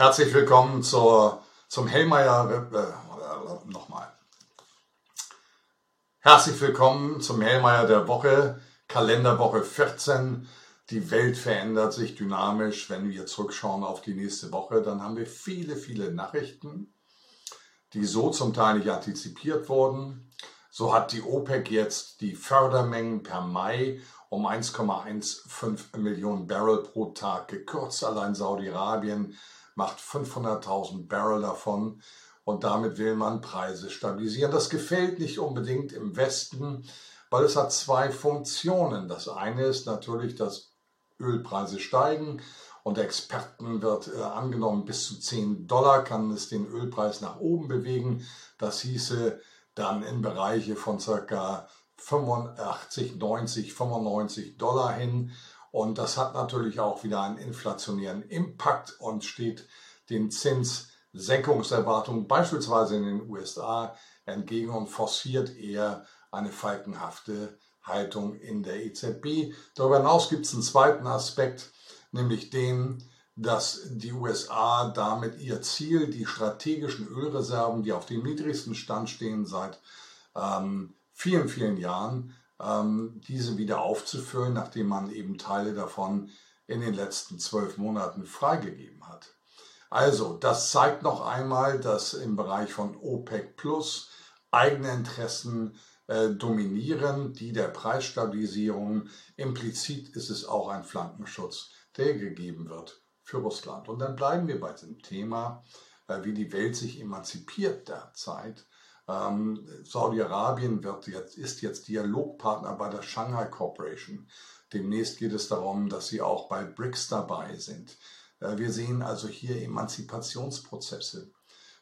Herzlich willkommen zur, zum Hellmeier, äh, nochmal. Herzlich willkommen zum Hellmeier der Woche, Kalenderwoche 14. Die Welt verändert sich dynamisch. Wenn wir zurückschauen auf die nächste Woche, dann haben wir viele, viele Nachrichten, die so zum Teil nicht antizipiert wurden. So hat die OPEC jetzt die Fördermengen per Mai um 1,15 Millionen Barrel pro Tag gekürzt. Allein Saudi-Arabien macht 500.000 Barrel davon und damit will man Preise stabilisieren. Das gefällt nicht unbedingt im Westen, weil es hat zwei Funktionen. Das eine ist natürlich, dass Ölpreise steigen und Experten wird äh, angenommen, bis zu 10 Dollar kann es den Ölpreis nach oben bewegen. Das hieße dann in Bereiche von circa 85, 90, 95 Dollar hin. Und das hat natürlich auch wieder einen inflationären Impact und steht den Zinssenkungserwartungen beispielsweise in den USA entgegen und forciert eher eine falkenhafte Haltung in der EZB. Darüber hinaus gibt es einen zweiten Aspekt, nämlich den, dass die USA damit ihr Ziel, die strategischen Ölreserven, die auf dem niedrigsten Stand stehen seit ähm, vielen, vielen Jahren, diese wieder aufzufüllen, nachdem man eben Teile davon in den letzten zwölf Monaten freigegeben hat. Also, das zeigt noch einmal, dass im Bereich von OPEC Plus eigene Interessen äh, dominieren, die der Preisstabilisierung. Implizit ist es auch ein Flankenschutz, der gegeben wird für Russland. Und dann bleiben wir bei dem Thema, äh, wie die Welt sich emanzipiert derzeit ähm, Saudi-Arabien jetzt, ist jetzt Dialogpartner bei der Shanghai Corporation. Demnächst geht es darum, dass sie auch bei BRICS dabei sind. Äh, wir sehen also hier Emanzipationsprozesse.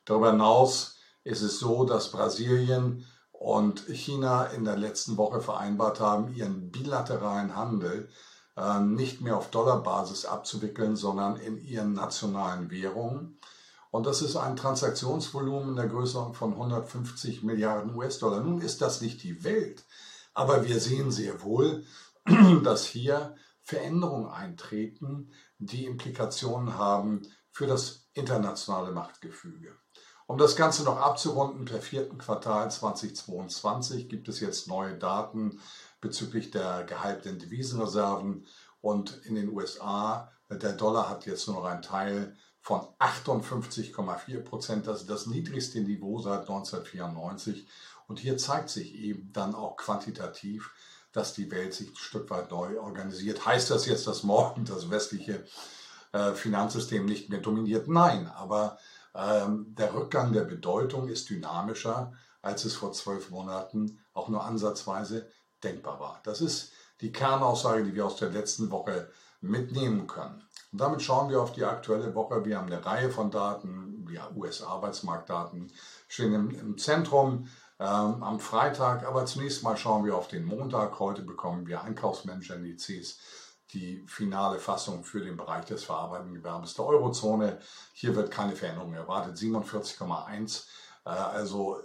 Darüber hinaus ist es so, dass Brasilien und China in der letzten Woche vereinbart haben, ihren bilateralen Handel äh, nicht mehr auf Dollarbasis abzuwickeln, sondern in ihren nationalen Währungen. Und das ist ein Transaktionsvolumen in der Größe von 150 Milliarden US-Dollar. Nun ist das nicht die Welt, aber wir sehen sehr wohl, dass hier Veränderungen eintreten, die Implikationen haben für das internationale Machtgefüge. Um das Ganze noch abzurunden, per vierten Quartal 2022 gibt es jetzt neue Daten bezüglich der gehaltenen Devisenreserven und in den USA, der Dollar hat jetzt nur noch einen Teil von 58,4 Prozent. Das ist das niedrigste Niveau seit 1994. Und hier zeigt sich eben dann auch quantitativ, dass die Welt sich ein Stück weit neu organisiert. Heißt das jetzt, dass morgen das westliche äh, Finanzsystem nicht mehr dominiert? Nein, aber ähm, der Rückgang der Bedeutung ist dynamischer, als es vor zwölf Monaten auch nur ansatzweise denkbar war. Das ist die Kernaussage, die wir aus der letzten Woche mitnehmen können. Und damit schauen wir auf die aktuelle Woche. Wir haben eine Reihe von Daten, ja, US-Arbeitsmarktdaten stehen im, im Zentrum ähm, am Freitag. Aber zunächst mal schauen wir auf den Montag. Heute bekommen wir Einkaufsmanager-Indizes, die finale Fassung für den Bereich des verarbeitenden Gewerbes der Eurozone. Hier wird keine Veränderung erwartet. 47,1, äh, also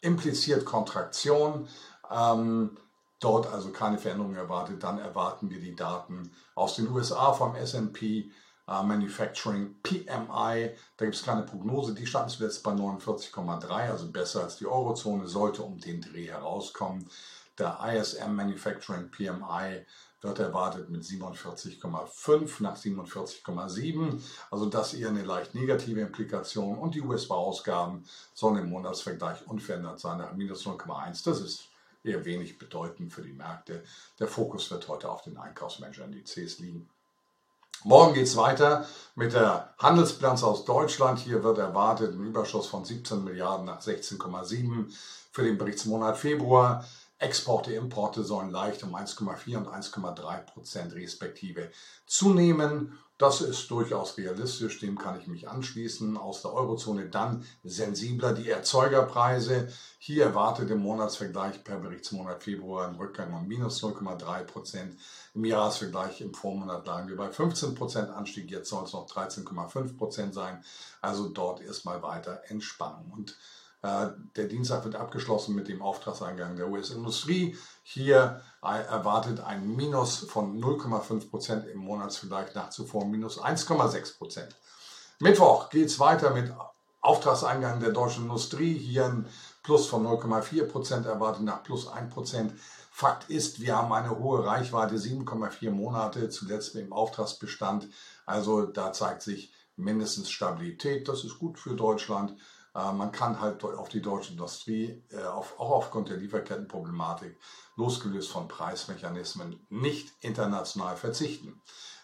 impliziert Kontraktion. Ähm, dort also keine Veränderung erwartet, dann erwarten wir die Daten aus den USA vom SP uh, Manufacturing PMI. Da gibt es keine Prognose, die stand zuletzt bei 49,3, also besser als die Eurozone, sollte um den Dreh herauskommen. Der ISM Manufacturing PMI wird erwartet mit 47,5 nach 47,7. Also das eher eine leicht negative Implikation. Und die US-Ausgaben sollen im Monatsvergleich unverändert sein nach minus 0,1. Das ist eher wenig bedeutend für die Märkte. Der Fokus wird heute auf den Einkaufsmanager-Indizes liegen. Morgen geht es weiter mit der Handelsbilanz aus Deutschland. Hier wird erwartet ein Überschuss von 17 Milliarden nach 16,7 für den Berichtsmonat Februar. Exporte, Importe sollen leicht um 1,4 und 1,3 Prozent respektive zunehmen. Das ist durchaus realistisch, dem kann ich mich anschließen. Aus der Eurozone dann sensibler die Erzeugerpreise. Hier erwartet im Monatsvergleich per Berichtsmonat Februar ein Rückgang um minus 0,3 Prozent. Im Jahresvergleich im Vormonat lagen wir bei 15 Prozent Anstieg, jetzt soll es noch 13,5 Prozent sein. Also dort erstmal weiter Entspannung. Und der Dienstag wird abgeschlossen mit dem Auftragseingang der US-Industrie. Hier äh, erwartet ein Minus von 0,5 Prozent im Monatsvergleich nach zuvor minus 1,6 Prozent. Mittwoch geht es weiter mit Auftragseingang der deutschen Industrie. Hier ein Plus von 0,4 Prozent erwartet nach plus 1 Prozent. Fakt ist, wir haben eine hohe Reichweite, 7,4 Monate, zuletzt dem Auftragsbestand. Also da zeigt sich mindestens Stabilität. Das ist gut für Deutschland. Äh, man kann halt auf die deutsche Industrie, äh, auch aufgrund der Lieferkettenproblematik, losgelöst von Preismechanismen, nicht international verzichten.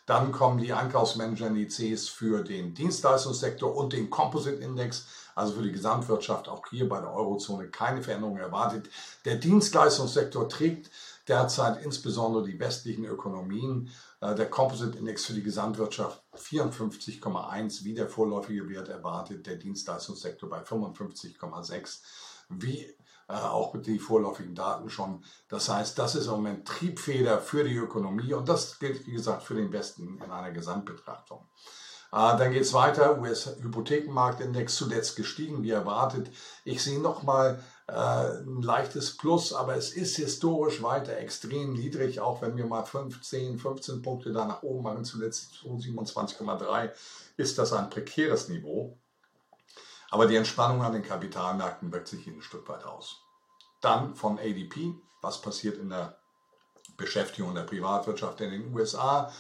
Dann kommen die Einkaufsmanager-Indizes für den Dienstleistungssektor und den Composite-Index, also für die Gesamtwirtschaft. Auch hier bei der Eurozone keine Veränderung erwartet. Der Dienstleistungssektor trägt derzeit insbesondere die westlichen Ökonomien. Äh, der Composite Index für die Gesamtwirtschaft 54,1, wie der vorläufige Wert erwartet, der Dienstleistungssektor bei 55,6, wie äh, auch die vorläufigen Daten schon. Das heißt, das ist im Moment Triebfeder für die Ökonomie und das gilt, wie gesagt, für den Westen in einer Gesamtbetrachtung. Äh, dann geht es weiter, US-Hypothekenmarktindex zuletzt gestiegen, wie erwartet. Ich sehe nochmal äh, ein leichtes Plus, aber es ist historisch weiter extrem niedrig, auch wenn wir mal 15, 15 Punkte da nach oben machen, zuletzt 27,3, ist das ein prekäres Niveau. Aber die Entspannung an den Kapitalmärkten wirkt sich ein Stück weit aus. Dann von ADP, was passiert in der Beschäftigung der Privatwirtschaft in den USA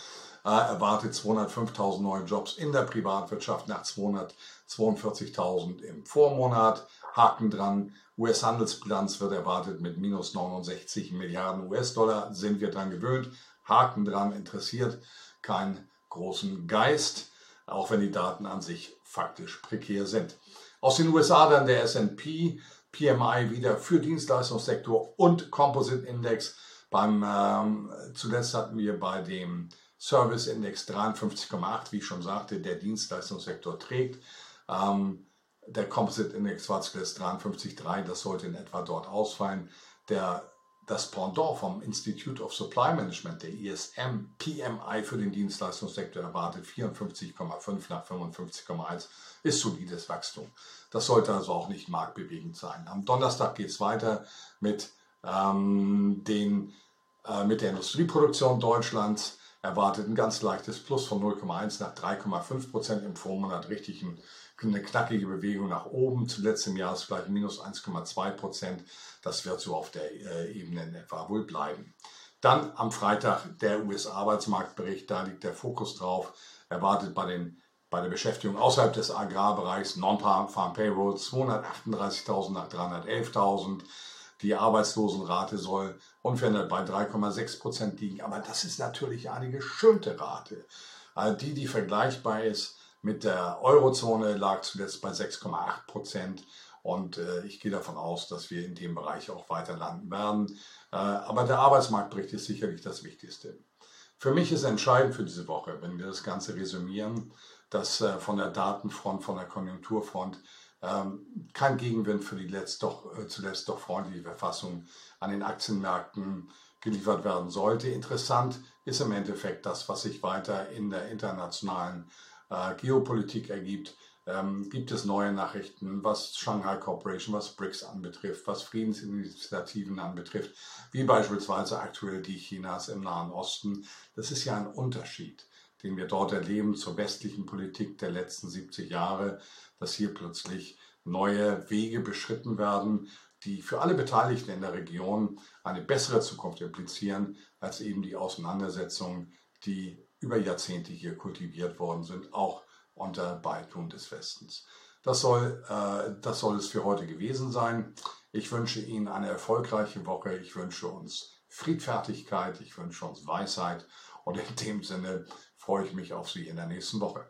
erwartet 205.000 neue Jobs in der Privatwirtschaft nach 242.000 im Vormonat. Haken dran. US-Handelsbilanz wird erwartet mit minus 69 Milliarden US-Dollar. Sind wir dran gewöhnt. Haken dran interessiert keinen großen Geist, auch wenn die Daten an sich faktisch prekär sind. Aus den USA dann der S&P PMI wieder für Dienstleistungssektor und Composite Index. Beim ähm, zuletzt hatten wir bei dem Service Index 53,8, wie ich schon sagte, der Dienstleistungssektor trägt. Ähm, der Composite Index war zuletzt 53,3, das sollte in etwa dort ausfallen. Der, das Pendant vom Institute of Supply Management, der ISM PMI für den Dienstleistungssektor erwartet 54,5 nach 55,1, ist solides Wachstum. Das sollte also auch nicht marktbewegend sein. Am Donnerstag geht es weiter mit, ähm, den, äh, mit der Industrieproduktion Deutschlands erwartet ein ganz leichtes Plus von 0,1 nach 3,5 Prozent im Vormonat, richtig ein, eine knackige Bewegung nach oben. Zuletzt im Jahresgleich minus 1,2 Prozent. Das wird so auf der äh, Ebene in etwa wohl bleiben. Dann am Freitag der US-Arbeitsmarktbericht, da liegt der Fokus drauf. Erwartet bei, den, bei der Beschäftigung außerhalb des Agrarbereichs Non-Farm Payrolls 238.000 nach 311.000. Die Arbeitslosenrate soll unverändert bei 3,6 Prozent liegen. Aber das ist natürlich eine geschönte Rate. Also die, die vergleichbar ist mit der Eurozone, lag zuletzt bei 6,8 Prozent. Und äh, ich gehe davon aus, dass wir in dem Bereich auch weiter landen werden. Äh, aber der Arbeitsmarktbericht ist sicherlich das Wichtigste. Für mich ist entscheidend für diese Woche, wenn wir das Ganze resümieren, dass äh, von der Datenfront, von der Konjunkturfront kein Gegenwind für die letzt doch, äh, zuletzt doch freundliche Verfassung an den Aktienmärkten geliefert werden sollte. Interessant ist im Endeffekt das, was sich weiter in der internationalen äh, Geopolitik ergibt. Ähm, gibt es neue Nachrichten, was Shanghai Corporation, was BRICS anbetrifft, was Friedensinitiativen anbetrifft, wie beispielsweise aktuell die Chinas im Nahen Osten. Das ist ja ein Unterschied, den wir dort erleben zur westlichen Politik der letzten 70 Jahre, dass hier plötzlich neue Wege beschritten werden, die für alle Beteiligten in der Region eine bessere Zukunft implizieren, als eben die Auseinandersetzungen, die über Jahrzehnte hier kultiviert worden sind, auch unter Beitun des Westens. Das soll, äh, das soll es für heute gewesen sein. Ich wünsche Ihnen eine erfolgreiche Woche. Ich wünsche uns Friedfertigkeit. Ich wünsche uns Weisheit. Und in dem Sinne freue ich mich auf Sie in der nächsten Woche.